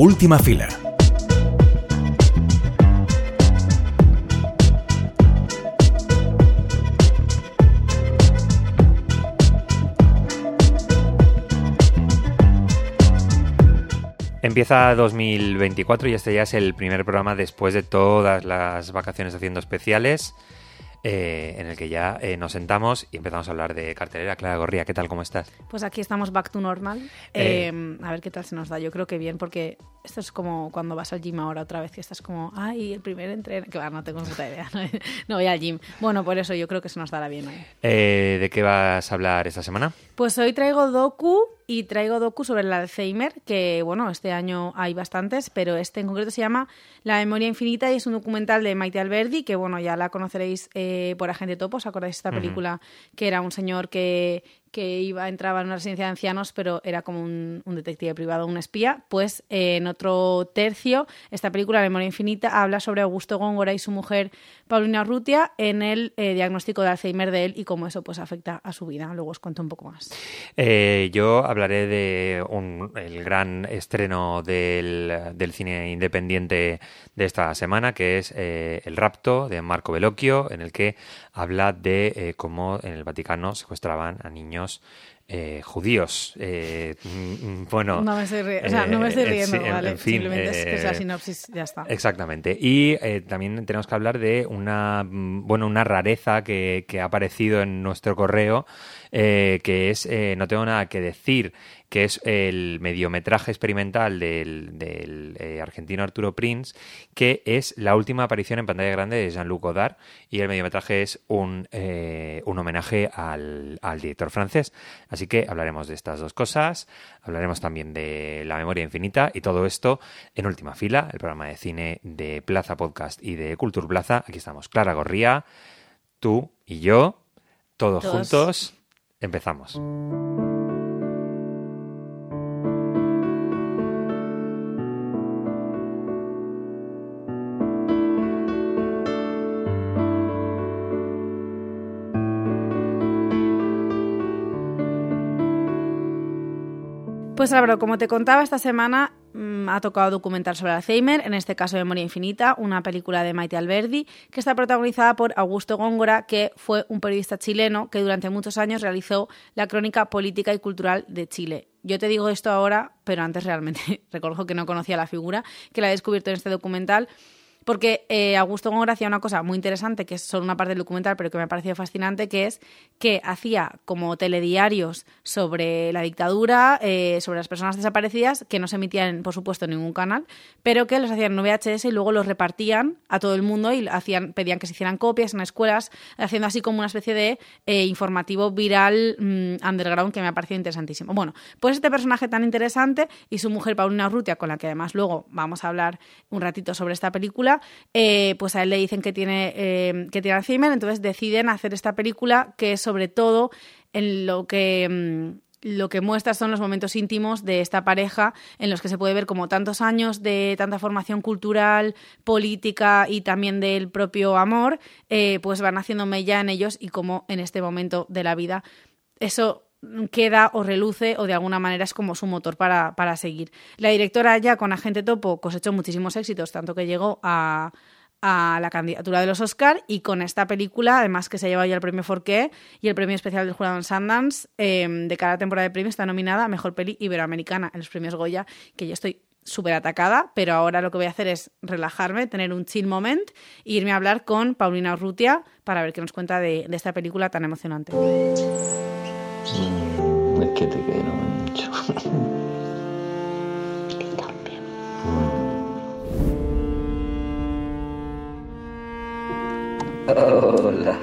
Última fila. Empieza 2024 y este ya es el primer programa después de todas las vacaciones haciendo especiales. Eh, en el que ya eh, nos sentamos y empezamos a hablar de cartelera. Clara Gorría, ¿qué tal? ¿Cómo estás? Pues aquí estamos back to normal. Eh. a ver qué tal se nos da. Yo creo que bien, porque esto es como cuando vas al gym ahora otra vez, que estás como, ay, el primer entreno. Claro, no tengo puta idea. No, voy al gym. Bueno, por eso yo creo que se nos dará bien hoy. ¿De qué vas a hablar esta semana? Pues hoy traigo docu y traigo docu sobre el Alzheimer, que bueno, este año hay bastantes, pero este en concreto se llama La memoria infinita y es un documental de Maite Alberdi, que bueno, ya la conoceréis eh, por Agente Topo, ¿os acordáis de esta película? Que era un señor que que iba, entraba en una residencia de ancianos, pero era como un, detective privado, un espía. Pues eh, en otro tercio, esta película, Memoria Infinita, habla sobre Augusto Góngora y su mujer Paulina Rutia en el eh, diagnóstico de Alzheimer de él y cómo eso pues afecta a su vida. Luego os cuento un poco más. Eh, yo hablaré de el gran estreno del, del, cine independiente de esta semana, que es El rapto de Marco Bellocchio, en el que habla de cómo en el Vaticano secuestraban a niños eh, judíos. Eh, mm, bueno. No me estoy, riendo, ¿vale? Simplemente es que es la eh, sinopsis, ya está. Exactamente. Y también tenemos que hablar de una, mm, bueno, una rareza que, que ha aparecido en nuestro correo, que es No tengo nada que decir que es el mediometraje experimental del, eh, argentino Arturo Prince, que es la última aparición en pantalla grande de Jean-Luc Godard, y el mediometraje es un, eh, un homenaje al, director francés. Así que hablaremos de estas dos cosas, hablaremos también de La memoria infinita, y todo esto en última fila, el programa de cine de Plaza Podcast y de Culture Plaza. Aquí estamos, Clara Gorría, tú y yo, todos. juntos. Empezamos. Pues Álvaro, como te contaba, esta semana mm, ha tocado documentar sobre Alzheimer, en este caso Memoria Infinita, una película de Maite Alberdi, que está protagonizada por Augusto Góngora, que fue un periodista chileno que durante muchos años realizó la crónica política y cultural de Chile. Yo te digo esto ahora, pero antes realmente reconozco que no conocía la figura, que la he descubierto en este documental porque eh, Augusto Góngora hacía una cosa muy interesante, que es solo una parte del documental, pero que me ha parecido fascinante, que es que hacía como telediarios sobre la dictadura, eh, sobre las personas desaparecidas, que no se emitían, por supuesto, en ningún canal, pero que los hacían en VHS y luego los repartían a todo el mundo y hacían, pedían que se hicieran copias en escuelas, haciendo así como una especie de eh, informativo viral mm, underground que me ha parecido interesantísimo. Bueno, pues este personaje tan interesante y su mujer Paulina Urrutia, con la que además luego vamos a hablar un ratito sobre esta película, eh, pues a él le dicen que tiene, eh, que tiene Alzheimer, entonces deciden hacer esta película que sobre todo en lo que... Mm, lo que muestra son los momentos íntimos de esta pareja en los que se puede ver como tantos años de tanta formación cultural, política y también del propio amor, eh, pues van haciendo mella en ellos y como en este momento de la vida. Eso queda o reluce o de alguna manera es como su motor para, para seguir. La directora ya con Agente Topo cosechó muchísimos éxitos, tanto que llegó a, la candidatura de los Oscar y con esta película, además que se ha llevado ya el premio Forqué y el premio especial del jurado en Sundance, em, de cada temporada de premios está nominada a Mejor Peli Iberoamericana en los premios Goya, que yo estoy súper atacada, pero ahora lo que voy a hacer es relajarme, tener un chill moment e irme a hablar con Paulina Urrutia para ver qué nos cuenta de, de esta película tan emocionante. Mm, es que te quiero mucho. Hola.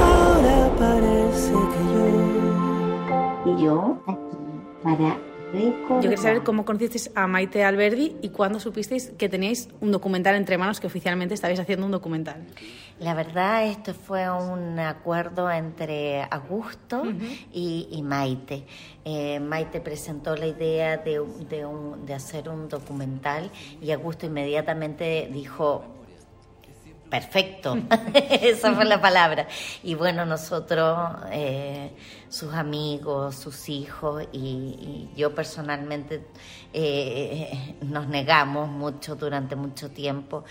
Ahora parece que yo. Y yo aquí para yo quería saber cómo conocisteis a Maite Alberdi y cuándo supisteis que teníais un documental entre manos, que oficialmente estabais haciendo un documental. La verdad, esto fue un acuerdo entre Augusto y, Maite. Eh, Maite presentó la idea de, de hacer un documental y Augusto inmediatamente dijo, perfecto, esa fue la palabra. Y bueno, nosotros, eh, sus amigos, sus hijos y, yo personalmente eh, nos negamos mucho durante mucho tiempo.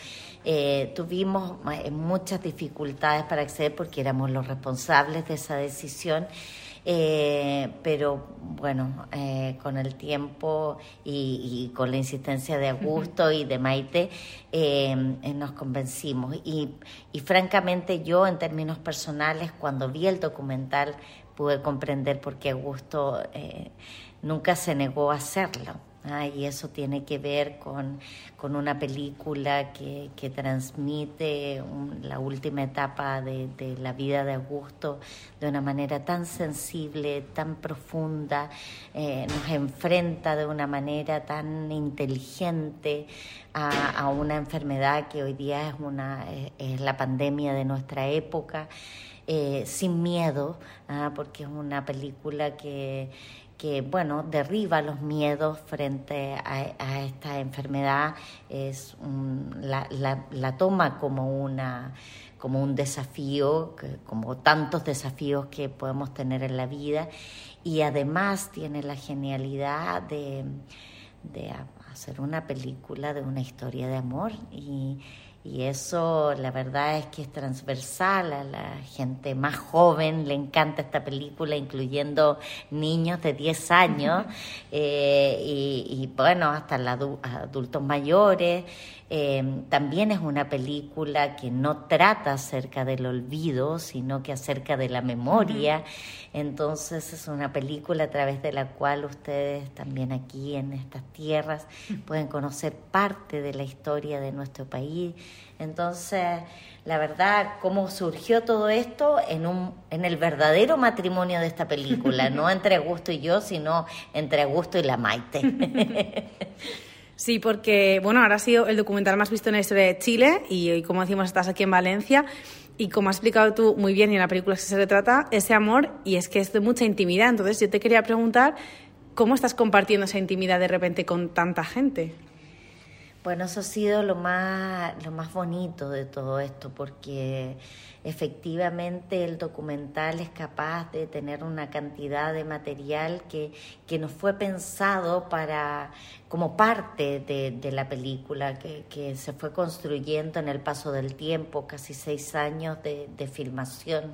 Eh, tuvimos muchas dificultades para acceder porque éramos los responsables de esa decisión. Eh, pero bueno, eh, con el tiempo y, y, con la insistencia de Augusto y de Maite, eh, nos convencimos. Y, y, francamente yo, en términos personales, cuando vi el documental, pude comprender por qué Augusto nunca se negó a hacerlo. Ah, y eso tiene que ver con, con una película que, que transmite un, la última etapa de, de, la vida de Augusto de una manera tan sensible, tan profunda, eh, nos enfrenta de una manera tan inteligente a, a, una enfermedad que hoy día es, una, es la pandemia de nuestra época, eh, sin miedo, ah, porque es una película que que bueno derriba los miedos frente a, esta enfermedad es la, la, toma como una como un desafío como tantos desafíos que podemos tener en la vida. Y además tiene la genialidad de, de hacer una película de una historia de amor. Y y eso la verdad es que es transversal a la gente más joven, le encanta esta película, incluyendo niños de 10 años eh, y, y, bueno, hasta los adultos mayores. Eh, también es una película que no trata acerca del olvido, sino que acerca de la memoria. Uh -huh. Entonces es una película a través de la cual ustedes también aquí en estas tierras pueden conocer parte de la historia de nuestro país. Entonces, la verdad, cómo surgió todo esto en, un, en el verdadero matrimonio de esta película, no entre Augusto y yo, sino entre Augusto y la Maite. Sí, porque, bueno, ahora ha sido el documental más visto en la historia de Chile y, y como decimos, estás aquí en Valencia. Y como has explicado tú muy bien y en la película se retrata, ese amor, y es que es de mucha intimidad. Entonces, yo te quería preguntar, ¿cómo estás compartiendo esa intimidad de repente con tanta gente? Bueno, eso ha sido lo más, lo más bonito de todo esto, porque efectivamente el documental es capaz de tener una cantidad de material que, que nos fue pensado para como parte de, de la película, que, que, se fue construyendo en el paso del tiempo, casi seis años de, de filmación.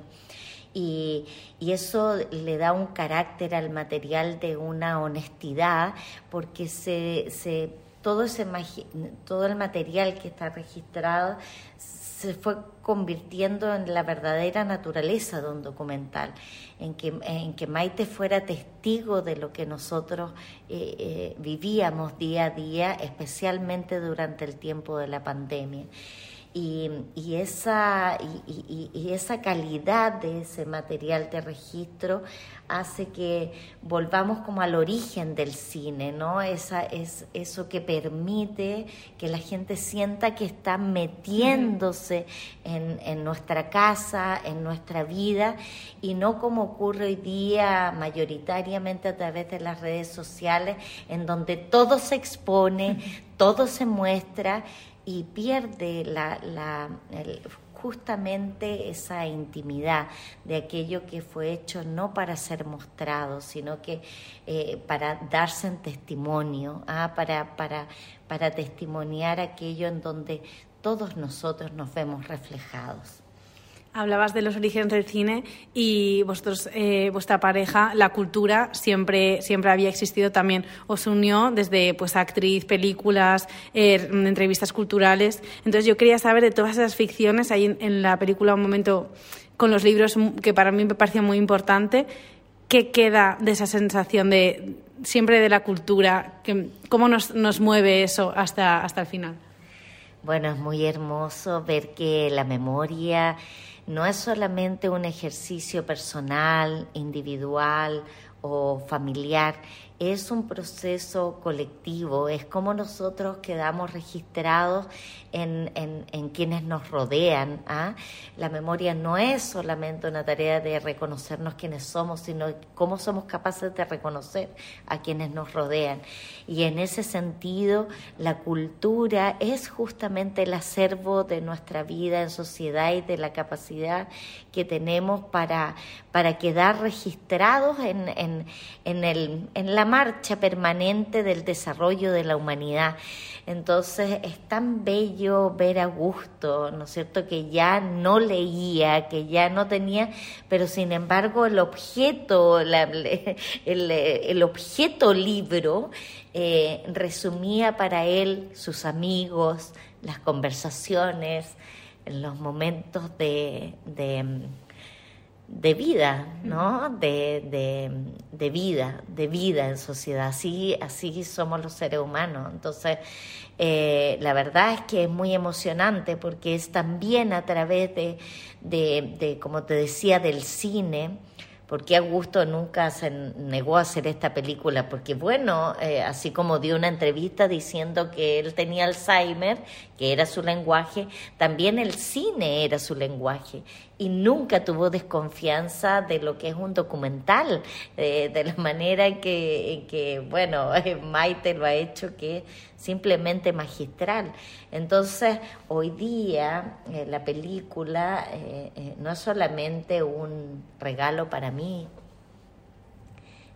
Y, y, eso le da un carácter al material de una honestidad, porque se, se todo, ese, todo el material que está registrado se fue convirtiendo en la verdadera naturaleza de un documental, en que, en que Maite fuera testigo de lo que nosotros eh, eh, vivíamos día a día, especialmente durante el tiempo de la pandemia. Y, y, esa, y, esa calidad de ese material de registro hace que volvamos como al origen del cine, ¿no? Esa, es eso que permite que la gente sienta que está metiéndose en, en nuestra casa, en nuestra vida, y no como ocurre hoy día mayoritariamente a través de las redes sociales, en donde todo se expone, todo se muestra y pierde la, la, el, justamente esa intimidad de aquello que fue hecho no para ser mostrado, sino que eh, para darse en testimonio, ah, para, para, para testimoniar aquello en donde todos nosotros nos vemos reflejados. Hablabas de los orígenes del cine y vosotros, eh, vuestra pareja, la cultura siempre, siempre había existido también. Os unió desde pues actriz, películas, eh, entrevistas culturales. Entonces yo quería saber de todas esas ficciones. Hay en, la película un momento con los libros que para mí me pareció muy importante. ¿Qué queda de esa sensación de siempre de la cultura? ¿Cómo nos, nos mueve eso hasta, hasta el final? Bueno, es muy hermoso ver que la memoria no es solamente un ejercicio personal, individual o familiar, es un proceso colectivo, es como nosotros quedamos registrados en, en, quienes nos rodean. ¿ah? La memoria no es solamente una tarea de reconocernos quiénes somos, sino cómo somos capaces de reconocer a quienes nos rodean. Y en ese sentido, la cultura es justamente el acervo de nuestra vida en sociedad y de la capacidad que tenemos para, para quedar registrados en, en, en, el, en la marcha permanente del desarrollo de la humanidad. Entonces es tan bello ver a Gusto, ¿no es cierto?, que ya no leía, que ya no tenía, pero sin embargo el objeto, el, el, objeto libro eh, resumía para él sus amigos, las conversaciones, los momentos de, de, vida, ¿no? De, de, vida, de vida en sociedad. Así, así somos los seres humanos. Entonces, eh, la verdad es que es muy emocionante porque es también a través de, de como te decía, del cine porque Augusto nunca se negó a hacer esta película, porque bueno, eh, así como dio una entrevista diciendo que él tenía Alzheimer, que era su lenguaje, también el cine era su lenguaje. Y nunca tuvo desconfianza de lo que es un documental, eh, de la manera en que, que, bueno, Maite lo ha hecho, que simplemente magistral. Entonces, hoy día eh, la película eh, eh, no es solamente un regalo para mí,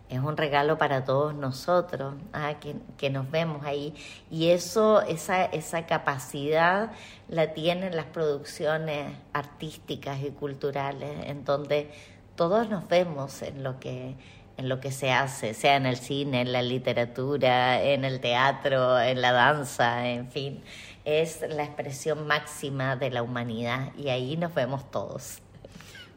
es un regalo para todos nosotros, ah, que, que, nos vemos ahí. Y eso, esa, esa capacidad la tienen las producciones artísticas y culturales, en donde todos nos vemos en lo que en lo que se hace, sea en el cine, en la literatura, en el teatro, en la danza, en fin, es la expresión máxima de la humanidad y ahí nos vemos todos.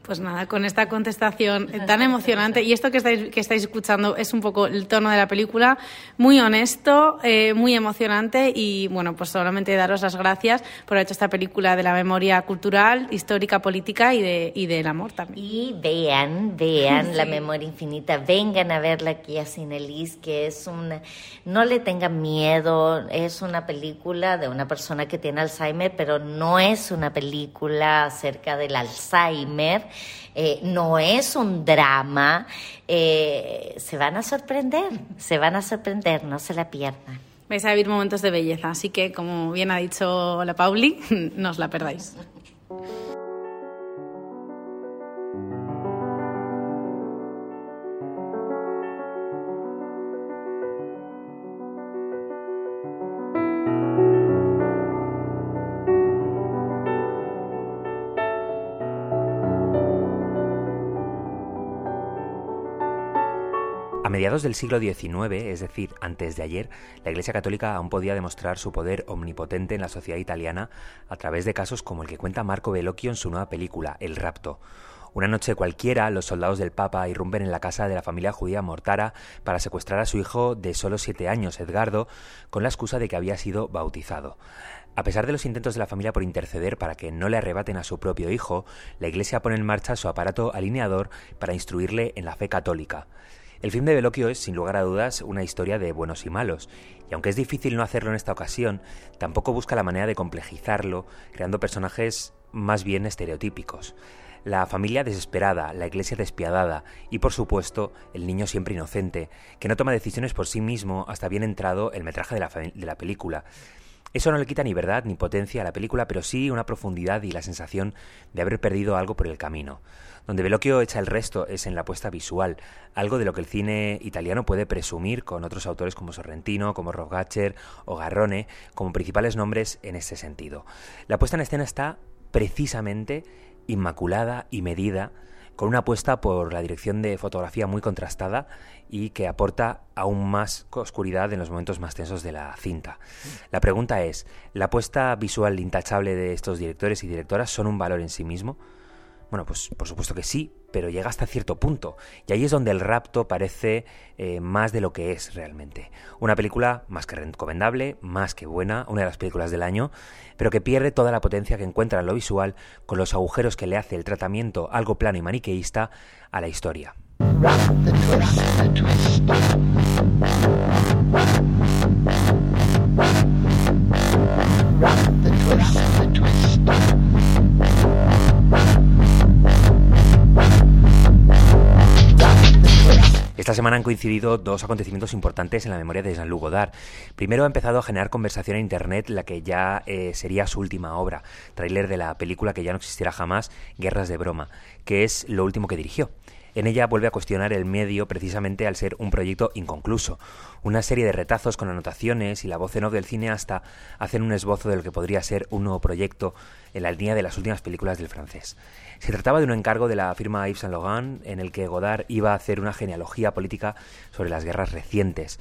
Pues nada, con esta contestación tan emocionante. Y esto que estáis, que estáis escuchando es un poco el tono de la película, muy honesto, eh, muy emocionante. Y bueno, pues solamente daros las gracias por haber hecho esta película de la memoria cultural, histórica, política y, de, y del amor también. Y vean, vean La Memoria Infinita, vengan a verla aquí a Cinelis, que es una, no le tengan miedo, es una película de una persona que tiene Alzheimer, pero no es una película acerca del Alzheimer, eh, no es un drama, eh, se van a sorprender, se van a sorprender, no se la pierdan. Vais a vivir momentos de belleza, así que como bien ha dicho la Pauli, no os la perdáis. A mediados del siglo XIX, es decir, antes de ayer, la Iglesia Católica aún podía demostrar su poder omnipotente en la sociedad italiana a través de casos como el que cuenta Marco Bellocchio en su nueva película, El rapto. Una noche cualquiera, los soldados del Papa irrumpen en la casa de la familia judía Mortara para secuestrar a su hijo de solo siete años, Edgardo, con la excusa de que había sido bautizado. A pesar de los intentos de la familia por interceder para que no le arrebaten a su propio hijo, la Iglesia pone en marcha su aparato alineador para instruirle en la fe católica. El film de Veloquio es, sin lugar a dudas, una historia de buenos y malos, y aunque es difícil no hacerlo en esta ocasión, tampoco busca la manera de complejizarlo, creando personajes más bien estereotípicos. La familia desesperada, la iglesia despiadada y, por supuesto, el niño siempre inocente, que no toma decisiones por sí mismo hasta bien entrado el metraje de la, de la película. Eso no le quita ni verdad ni potencia a la película, pero sí una profundidad y la sensación de haber perdido algo por el camino. Donde Veloquio echa el resto es en la puesta visual, algo de lo que el cine italiano puede presumir con otros autores como Sorrentino, como Rogacher o Garrone, como principales nombres en ese sentido. La puesta en escena está precisamente inmaculada y medida, con una apuesta por la dirección de fotografía muy contrastada y que aporta aún más oscuridad en los momentos más tensos de la cinta. La pregunta es, ¿la apuesta visual intachable de estos directores y directoras son un valor en sí mismo? Bueno, pues por supuesto que sí, pero llega hasta cierto punto. Y ahí es donde el rapto parece eh, más de lo que es realmente. Una película más que recomendable, más que buena, una de las películas del año, pero que pierde toda la potencia que encuentra en lo visual con los agujeros que le hace el tratamiento algo plano y maniqueísta a la historia. Esta semana han coincidido dos acontecimientos importantes en la memoria de Jean-Luc Godard. Primero ha empezado a generar conversación en Internet la que ya eh, sería su última obra, tráiler de la película que ya no existirá jamás, Guerras de Broma, que es lo último que dirigió. En ella vuelve a cuestionar el medio precisamente al ser un proyecto inconcluso. Una serie de retazos con anotaciones y la voz en off del cineasta hacen un esbozo de lo que podría ser un nuevo proyecto en la línea de las últimas películas del francés. Se trataba de un encargo de la firma Yves Saint Laurent en el que Godard iba a hacer una genealogía política sobre las guerras recientes.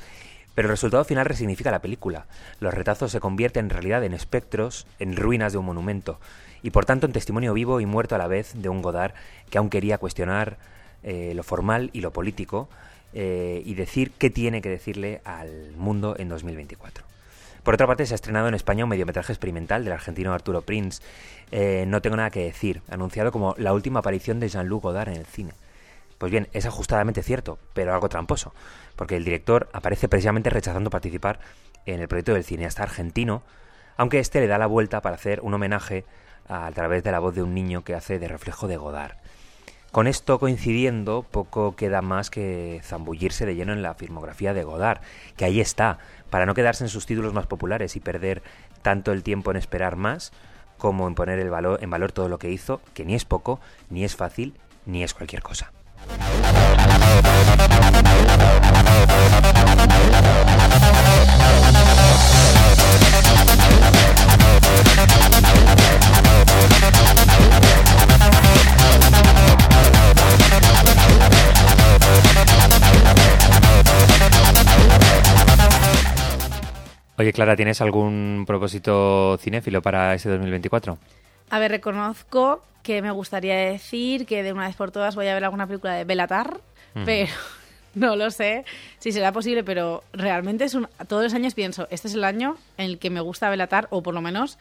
Pero el resultado final resignifica la película. Los retazos se convierten en realidad en espectros, en ruinas de un monumento, y por tanto en testimonio vivo y muerto a la vez de un Godard que aún quería cuestionar eh, lo formal y lo político eh, y decir qué tiene que decirle al mundo en 2024. Por otra parte, se ha estrenado en España un mediometraje experimental del argentino Arturo Prince, eh, No tengo nada que decir, anunciado como la última aparición de Jean-Luc Godard en el cine. Pues bien, es ajustadamente cierto, pero algo tramposo, porque el director aparece precisamente rechazando participar en el proyecto del cineasta argentino, aunque este le da la vuelta para hacer un homenaje a través de la voz de un niño que hace de reflejo de Godard. Con esto coincidiendo, poco queda más que zambullirse de lleno en la filmografía de Godard, que ahí está, para no quedarse en sus títulos más populares y perder tanto el tiempo en esperar más, como en poner el valor, en valor todo lo que hizo, que ni es poco, ni es fácil, ni es cualquier cosa. Oye, Clara, ¿tienes algún propósito cinéfilo para ese 2024? A ver, reconozco que me gustaría decir que de una vez por todas voy a ver alguna película de Belatar, pero no lo sé si será posible, pero realmente es un, todos los años pienso, este es el año en el que me gusta Belatar, o por lo menos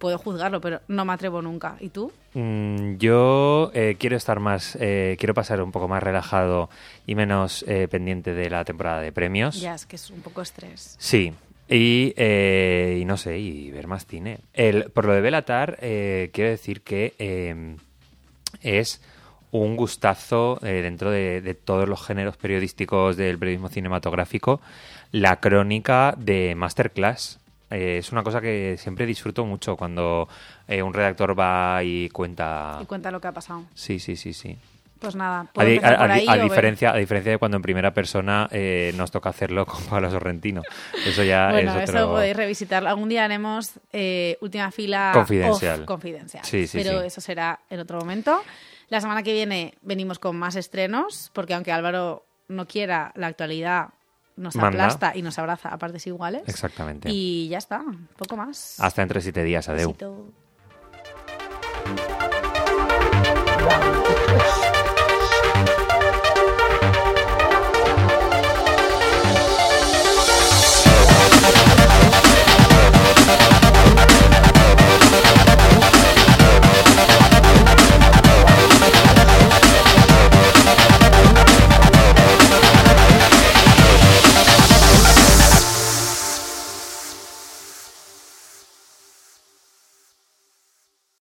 puedo juzgarlo, pero no me atrevo nunca. ¿Y tú? Mm, yo eh, quiero estar más, eh, quiero pasar un poco más relajado y menos eh, pendiente de la temporada de premios. Ya, es que es un poco estrés. Sí, y, eh, y no sé, y ver más cine. El, por lo de Belatar, eh, quiero decir que eh, es un gustazo eh, dentro de, de todos los géneros periodísticos del periodismo cinematográfico, la crónica de Masterclass. Eh, es una cosa que siempre disfruto mucho cuando un redactor va y cuenta... Y cuenta lo que ha pasado. Sí, sí, sí, sí. Pues nada, A, di- a- por ahí a diferencia, a diferencia de cuando en primera persona eh, nos toca hacerlo con Pablo Sorrentino. Eso ya Bueno, es otro... eso podéis revisitarlo. Algún día haremos eh, última fila Confidencial. off confidencial. Sí, sí, pero sí. eso será en otro momento. La semana que viene venimos con más estrenos, porque aunque Álvaro no quiera, la actualidad nos Manda. aplasta y nos abraza a partes iguales. Exactamente. Y ya está, poco más. Hasta entre siete días, adeu. Besito.